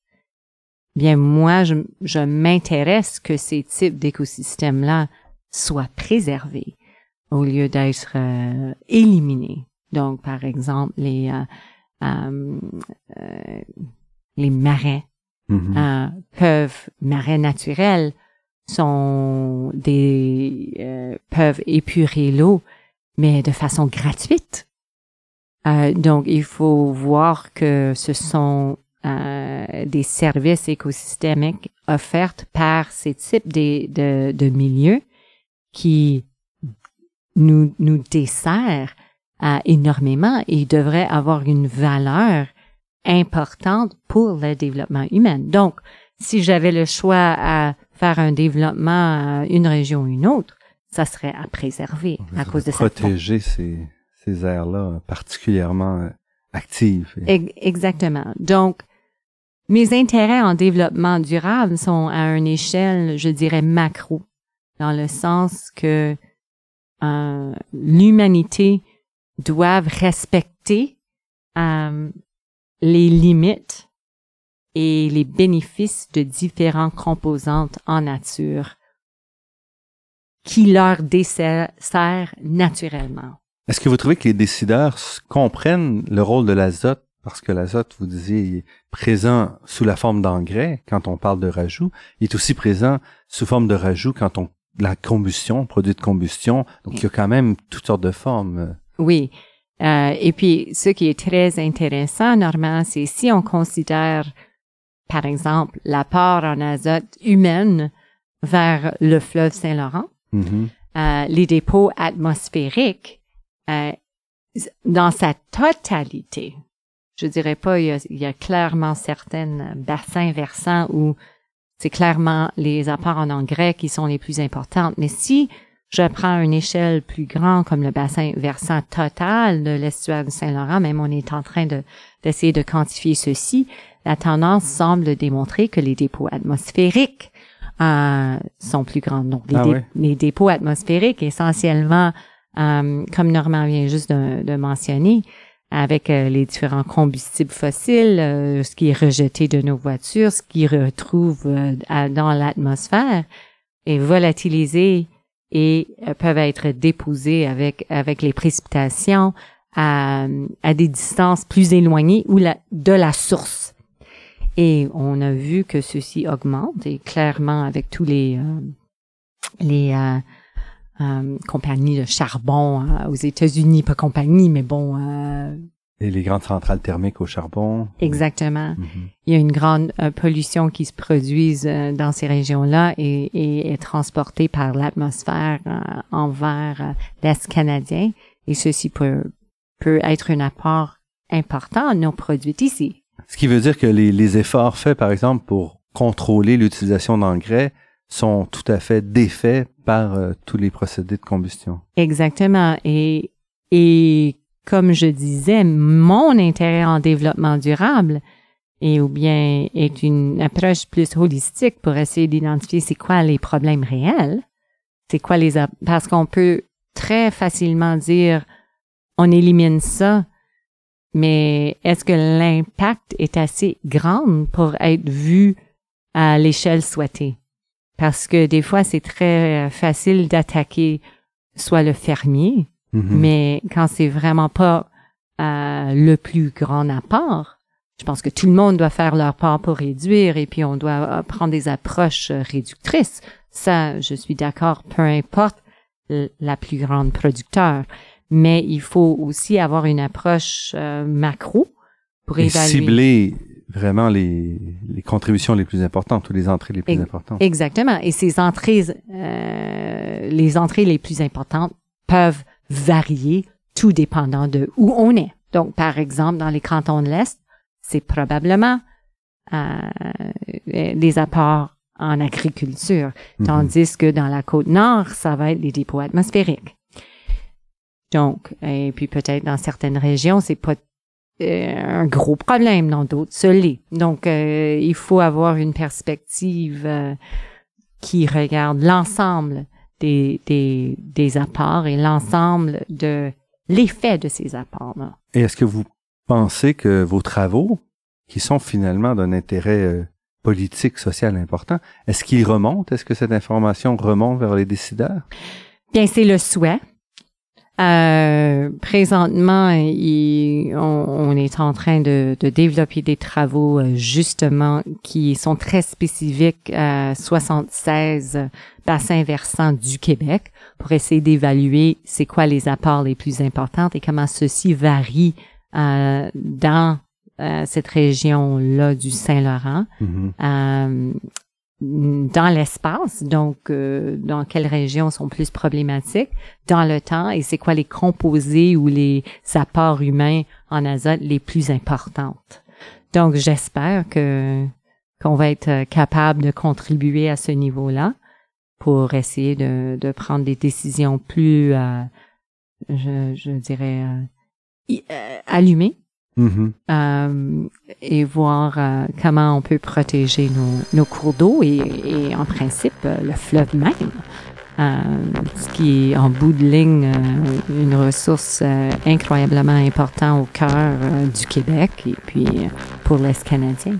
Bien, moi, je, je m'intéresse que ces types d'écosystèmes-là soient préservés au lieu d'être euh, éliminés. Donc, par exemple, les euh, euh, euh les marais mm-hmm. peuvent marais naturels sont des peuvent épurer l'eau mais de façon gratuite. Euh, donc, il faut voir que ce sont euh, des services écosystémiques offerts par ces types de, de, de milieux qui nous, nous desserrent euh, énormément et devraient avoir une valeur importante pour le développement humain. Donc, si j'avais le choix à faire un développement à une région ou une autre, ça serait à préserver à cause de ça. Protéger ces, ces aires-là particulièrement euh, actives. Exactement. Donc, mes intérêts en développement durable sont à une échelle, je dirais, macro, dans le sens que euh, l'humanité doit respecter euh, les limites et les bénéfices de différentes composantes en nature qui leur dessert naturellement. Est-ce que vous trouvez que les décideurs comprennent le rôle de l'azote? Parce que l'azote, vous disiez, est présent sous la forme d'engrais quand on parle de rajout, il est aussi présent sous forme de rajout quand on la combustion, produit de combustion, donc il y a quand même toutes sortes de formes. Oui. Euh, et puis, ce qui est très intéressant, normalement, c'est si on considère, par exemple, l'apport en azote humaine vers le fleuve Saint-Laurent, Euh, les dépôts atmosphériques euh, dans sa totalité. Je dirais pas, il y a, clairement certains bassins versants où c'est clairement les apports en engrais qui sont les plus importants. Mais si je prends une échelle plus grande comme le bassin versant total de l'estuaire du Saint-Laurent, même on est en train de d'essayer de quantifier ceci, la tendance semble démontrer que les dépôts atmosphériques euh, sont plus grands. Donc, les, Ah dé- ouais? les dépôts atmosphériques, essentiellement, euh, comme Normand vient juste de, de mentionner, avec euh, les différents combustibles fossiles, euh, ce qui est rejeté de nos voitures, ce qui retrouve à- dans l'atmosphère, est volatilisé et peuvent être déposés avec avec les précipitations à, à des distances plus éloignées ou la, de la source. Et on a vu que ceci augmente et clairement avec tous les euh, les euh, euh, compagnies de charbon aux États-Unis, pas compagnie, mais bon, euh, Et les grandes centrales thermiques au charbon. exactement. Mhm. Il y a une grande euh, pollution qui se produit euh, dans ces régions-là et, et est transportée par l'atmosphère euh, envers l'Est canadien. Et ceci peut, peut être un apport important à nos produits ici. Ce qui veut dire que les, efforts faits, par exemple, pour contrôler l'utilisation d'engrais sont tout à fait défaits par euh, tous les procédés de combustion. Exactement. Et, et comme je disais, mon intérêt en développement durable et ou bien est une approche plus holistique pour essayer d'identifier c'est quoi les problèmes réels, c'est quoi les parce qu'on peut très facilement dire on élimine ça, mais est-ce que l'impact est assez grand pour être vu à l'échelle souhaitée? Parce que des fois, c'est très euh, facile d'attaquer soit le fermier, Mhm. mais quand c'est vraiment pas euh, le plus grand apport, je pense que tout le monde doit faire leur part pour réduire et puis on doit euh, prendre des approches euh, réductrices. Ça, je suis d'accord, peu importe la plus grande producteur. Mais il faut aussi avoir une approche euh, macro pour Et évaluer. cibler vraiment les, les contributions les plus importantes ou les entrées les plus importantes. Exactement. Et ces entrées, euh, les entrées les plus importantes peuvent varier tout dépendant de où on est. Donc, par exemple, dans les cantons de l'Est, c'est probablement euh, des apports en agriculture, Mhm. tandis que dans la côte nord, ça va être les dépôts atmosphériques. Donc, et puis peut-être dans certaines régions, c'est pas euh, un gros problème, dans d'autres, ce l'est. Donc, euh, il faut avoir une perspective euh, qui regarde l'ensemble des, des, des apports et l'ensemble de l'effet de ces apports-là. Et est-ce que vous pensez que vos travaux, qui sont finalement d'un intérêt euh, politique, social important, est-ce qu'ils remontent? Est-ce que cette information remonte vers les décideurs? Bien, c'est le souhait. Euh, présentement, il- on, on est en train de, de développer des travaux euh, justement qui sont très spécifiques à 76 bassins versants du Québec pour essayer d'évaluer c'est quoi les apports les plus importants et comment ceci varie euh, dans euh, cette région-là du Saint-Laurent Mhm. euh, dans l'espace, donc euh, dans quelles régions sont plus problématiques, dans le temps, et c'est quoi les composés ou les apports humains en azote les plus importantes. Donc j'espère que qu'on va être capable de contribuer à ce niveau-là pour essayer de, de prendre des décisions plus, euh, je, je dirais, euh, euh, allumées Mhm. euh, et voir euh, comment on peut protéger nos, cours d'eau et, et en principe euh, le fleuve même, ce qui est en bout de ligne une ressource incroyablement importante au cœur du Québec et puis pour l'Est canadien.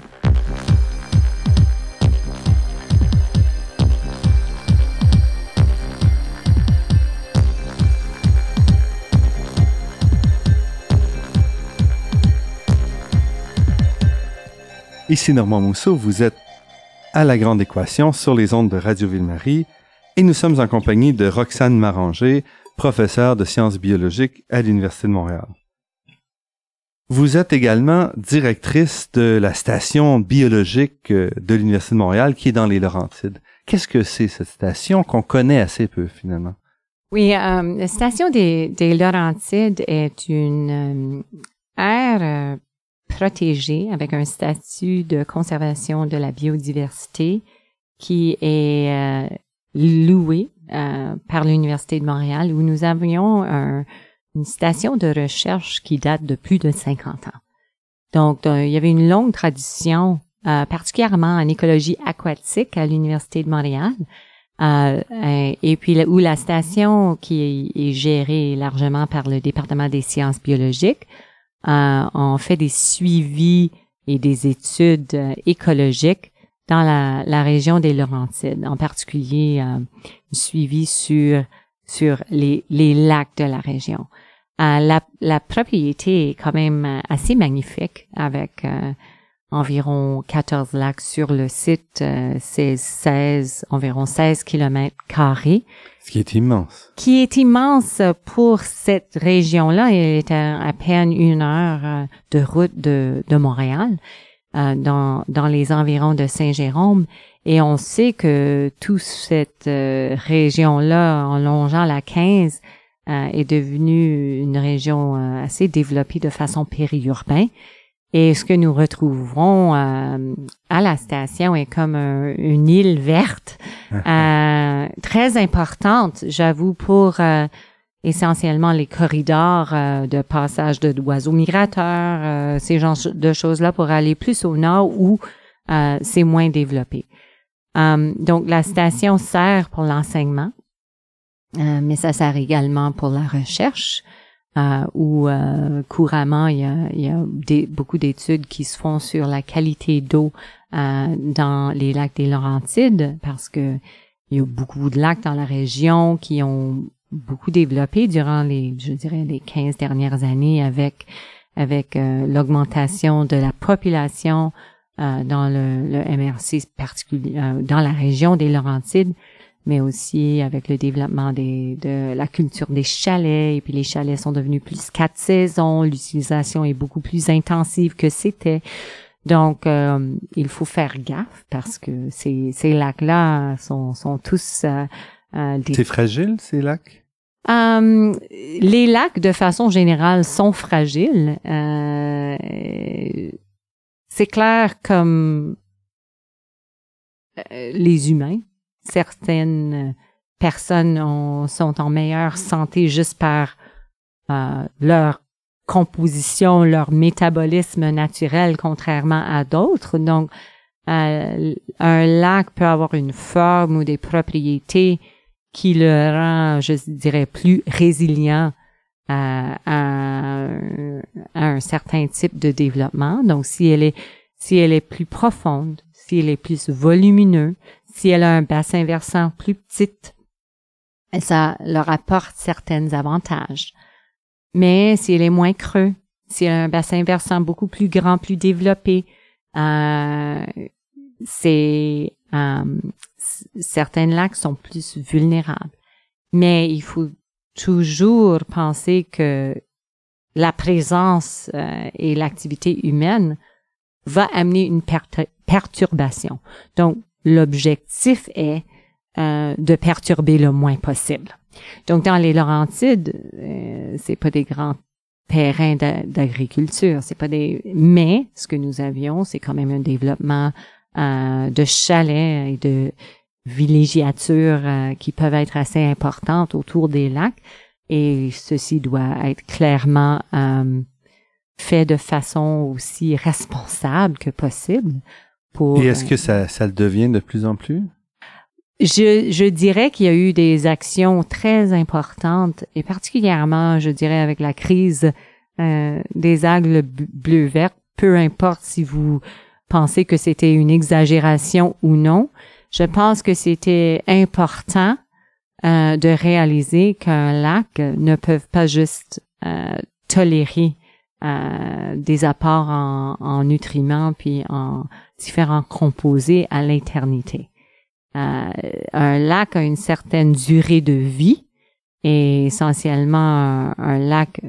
Ici Normand Mousseau, vous êtes à la Grande Équation sur les ondes de Radio Ville-Marie et nous sommes en compagnie de Roxane Maranger, professeure de sciences biologiques à l'Université de Montréal. Vous êtes également directrice de la station biologique euh, de l'Université de Montréal qui est dans les Laurentides. Qu'est-ce que c'est cette station qu'on connaît assez peu finalement? Oui, euh, la station des, des Laurentides est une euh, aire protégée avec un statut de conservation de la biodiversité qui est euh, loué euh, par l'Université de Montréal où nous avions une station de recherche qui date de plus de 50 ans. Donc, il y avait une longue tradition, particulièrement en écologie aquatique à l'Université de Montréal, euh, et puis où la station qui est, gérée largement par le département des sciences biologiques, euh, on fait des suivis et des études euh, écologiques dans la, région des Laurentides, en particulier euh, suivi sur sur les, les lacs de la région. Euh, la, la propriété est quand même assez magnifique avec environ 14 lacs sur le site, euh, c'est 16, environ 16 kilomètres carrés. Ce qui est immense. Qui est immense pour cette région-là. Il est à, peine une heure euh, de route de, Montréal, euh, dans, dans les environs de Saint-Jérôme. Et on sait que toute cette région-là, en longeant la 15, est devenue une région assez développée de façon périurbaine. Et ce que nous retrouverons euh, à la station est comme une île verte, euh, très importante, j'avoue, pour euh, essentiellement les corridors de passage de d'oiseaux migrateurs, ces genres de choses-là pour aller plus au nord où c'est moins développé. donc la station sert pour l'enseignement, mais ça sert également pour la recherche. Euh, où euh, couramment il y a, il y a des, beaucoup d'études qui se font sur la qualité d'eau euh, dans les lacs des Laurentides parce que il y a beaucoup de lacs dans la région qui ont beaucoup développé durant les, je dirais, les 15 dernières années avec avec l'augmentation de la population dans le, le MRC particulier dans la région des Laurentides mais aussi avec le développement des, de la culture des chalets, et puis les chalets sont devenus plus quatre saisons, l'utilisation est beaucoup plus intensive que c'était. Donc, euh, il faut faire gaffe parce que ces, ces lacs-là sont, sont tous euh, euh des... C'est fragile, ces lacs? Euh, les lacs, de façon générale, sont fragiles. Euh, c'est clair comme les humains certaines personnes sont en meilleure santé juste par euh, leur composition, leur métabolisme naturel, contrairement à d'autres. Donc, euh, un lac peut avoir une forme ou des propriétés qui le rend, je dirais, plus résilient à, à, un certain type de développement. Donc, si elle est si elle est plus profonde, si elle est plus volumineux, si elle a un bassin versant plus petit, ça leur apporte certains avantages. Mais si elle est moins creux, si elle a un bassin versant beaucoup plus grand, plus développé, euh, c'est euh, certains lacs sont plus vulnérables. Mais il faut toujours penser que la présence euh, et l'activité humaine va amener une perturbation. Donc, l'objectif est euh, de perturber le moins possible. Donc, dans les Laurentides, euh, c'est pas des grands terrains d'agriculture, c'est pas des. Mais ce que nous avions, c'est quand même un développement euh, de chalets et de villégiatures euh, qui peuvent être assez importantes autour des lacs. Et ceci doit être clairement euh, fait de façon aussi responsable que possible et est-ce que ça, ça le devient de plus en plus? Je, je dirais qu'il y a eu des actions très importantes et particulièrement, je dirais, avec la crise euh, des algues bleues-vertes, peu importe si vous pensez que c'était une exagération ou non, je pense que c'était important euh, de réaliser qu'un lac ne peut pas juste euh, tolérer euh, des apports en, en, nutriments puis en différents composés à l'éternité. Euh, un lac a une certaine durée de vie et essentiellement un, lac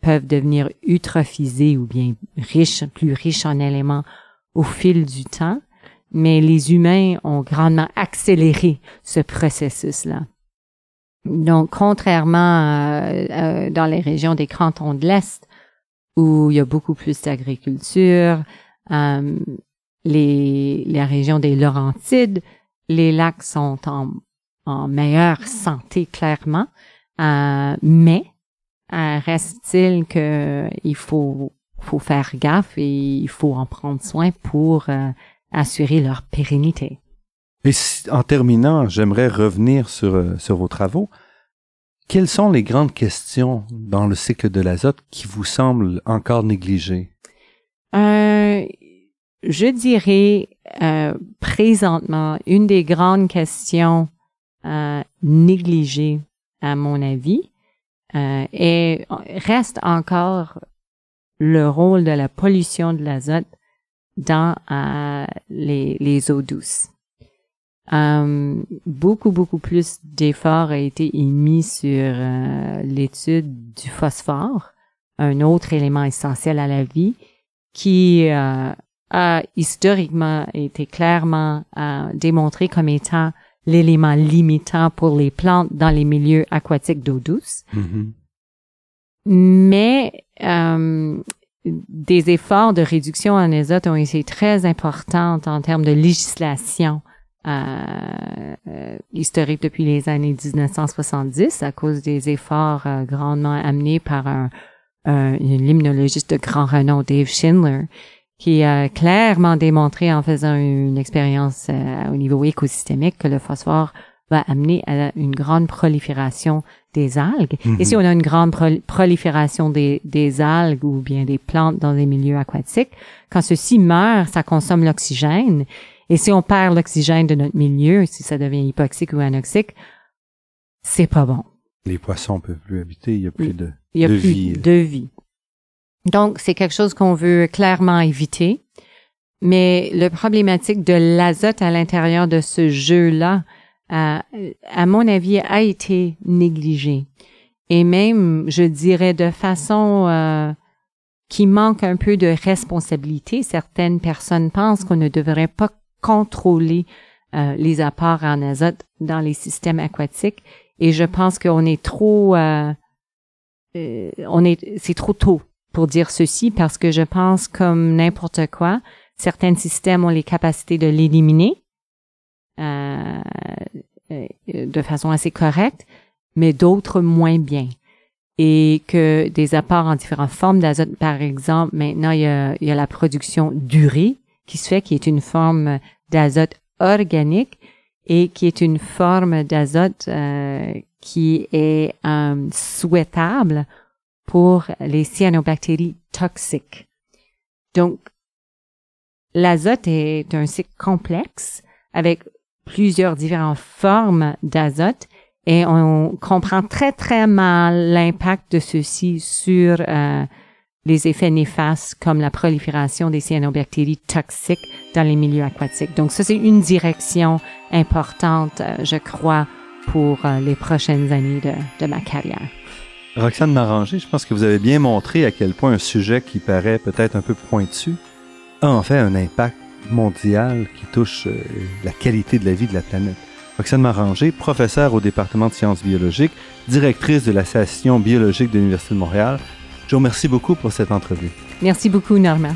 peuvent devenir eutrophisé ou bien riche, plus riche en éléments au fil du temps, mais les humains ont grandement accéléré ce processus-là. Donc, contrairement euh, dans les régions des cantons de l'Est, où il y a beaucoup plus d'agriculture. Euh, les, la région des Laurentides, les lacs sont en, en meilleure santé clairement, euh, mais euh, reste-t-il que il faut faut faire gaffe et il faut en prendre soin pour euh, assurer leur pérennité. Et en terminant, j'aimerais revenir sur, euh, sur vos travaux. Quelles sont les grandes questions dans le cycle de l'azote qui vous semblent encore négligées? Euh, je dirais euh, présentement, une des grandes questions euh, négligées, à mon avis, euh, et reste encore le rôle de la pollution de l'azote dans euh, les, les eaux douces. Euh, beaucoup, beaucoup plus d'efforts a été émis sur euh, l'étude du phosphore, un autre élément essentiel à la vie, qui a historiquement été clairement euh, démontré comme étant l'élément limitant pour les plantes dans les milieux aquatiques d'eau douce. Mm-hmm. Mais euh, des efforts de réduction en azote ont été très importants en termes de législation euh, euh, historique depuis les années 1970 à cause des efforts euh, grandement amenés par un, un, limnologiste de grand renom, Dave Schindler, qui a clairement démontré en faisant une expérience euh, au niveau écosystémique que le phosphore va amener à une grande prolifération des algues. Mhm. Et si on a une grande pro- prolifération des, des algues ou bien des plantes dans les milieux aquatiques, quand ceci meurt, ça consomme l'oxygène. Et si on perd l'oxygène de notre milieu, si ça devient hypoxique ou anoxique, c'est pas bon. Les poissons peuvent plus habiter, il y a plus de, Il y a de plus vie. de vie. Donc, c'est quelque chose qu'on veut clairement éviter. Mais le problématique de l'azote à l'intérieur de ce jeu-là, euh, à mon avis, a été négligé. Et même, je dirais, de façon euh, qui manque un peu de responsabilité. Certaines personnes pensent qu'on ne devrait pas contrôler euh, les apports en azote dans les systèmes aquatiques. Et je pense qu'on est trop, euh, euh, on est, c'est trop tôt pour dire ceci parce que je pense comme n'importe quoi, certains systèmes ont les capacités de l'éliminer euh, euh, de façon assez correcte, mais d'autres moins bien. Et que des apports en différentes formes d'azote, par exemple, maintenant il y a, il y a la production d'urée qui se fait, qui est une forme d'azote organique et qui est une forme d'azote euh, qui est euh, souhaitable pour les cyanobactéries toxiques. Donc, l'azote est un cycle complexe avec plusieurs différentes formes d'azote et on comprend très très mal l'impact de ceci sur euh, les effets néfastes comme la prolifération des cyanobactéries toxiques dans les milieux aquatiques. Donc ça, c'est une direction importante, euh, je crois, pour euh, les prochaines années de, de ma carrière. Roxane Maranger, je pense que vous avez bien montré à quel point un sujet qui paraît peut-être un peu pointu a en fait un impact mondial qui touche euh, la qualité de la vie de la planète. Roxane Maranger, professeure au département de sciences biologiques, directrice de la station biologique de l'Université de Montréal, je vous remercie beaucoup pour cette entrevue. Merci beaucoup, Norma.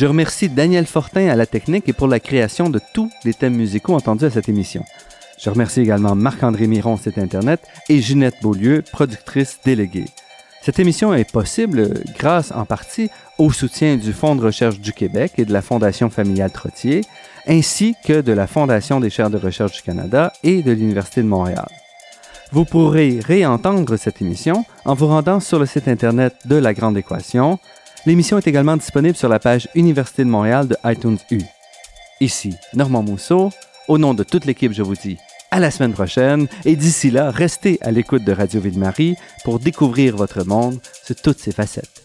Je remercie Daniel Fortin à la technique et pour la création de tous les thèmes musicaux entendus à cette émission. Je remercie également Marc-André Miron, site Internet, et Ginette Beaulieu, productrice déléguée. Cette émission est possible grâce en partie au soutien du Fonds de recherche du Québec et de la Fondation familiale Trottier, ainsi que de la Fondation des chaires de recherche du Canada et de l'Université de Montréal. Vous pourrez réentendre cette émission en vous rendant sur le site Internet de La Grande Équation. L'émission est également disponible sur la page Université de Montréal de iTunes U. Ici, Normand Mousseau. Au nom de toute l'équipe, je vous dis à la semaine prochaine et d'ici là, restez à l'écoute de Radio Ville-Marie pour découvrir votre monde sous toutes ses facettes.